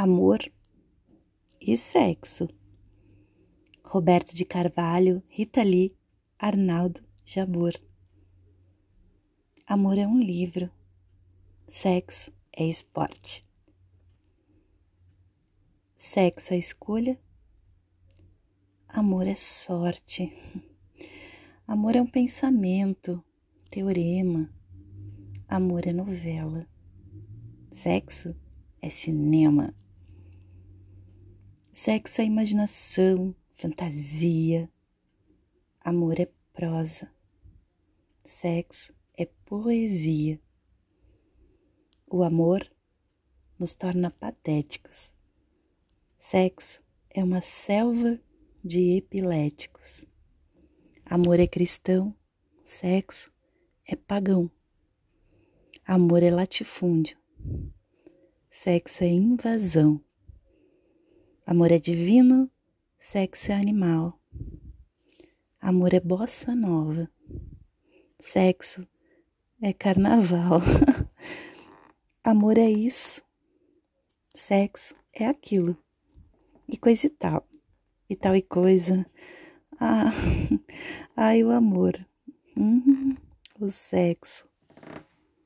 amor e sexo. Roberto de Carvalho, Rita Lee, Arnaldo Jabor. Amor é um livro, sexo é esporte. Sexo é escolha, amor é sorte. Amor é um pensamento, teorema. Amor é novela. Sexo é cinema. Sexo é imaginação, fantasia. Amor é prosa. Sexo é poesia. O amor nos torna patéticos. Sexo é uma selva de epiléticos. Amor é cristão, sexo é pagão. Amor é latifúndio, sexo é invasão. Amor é divino, sexo é animal. Amor é bossa nova, sexo é carnaval. Amor é isso, sexo é aquilo, e coisa e tal, e tal e coisa. Ah, ai, o amor, hum, o sexo.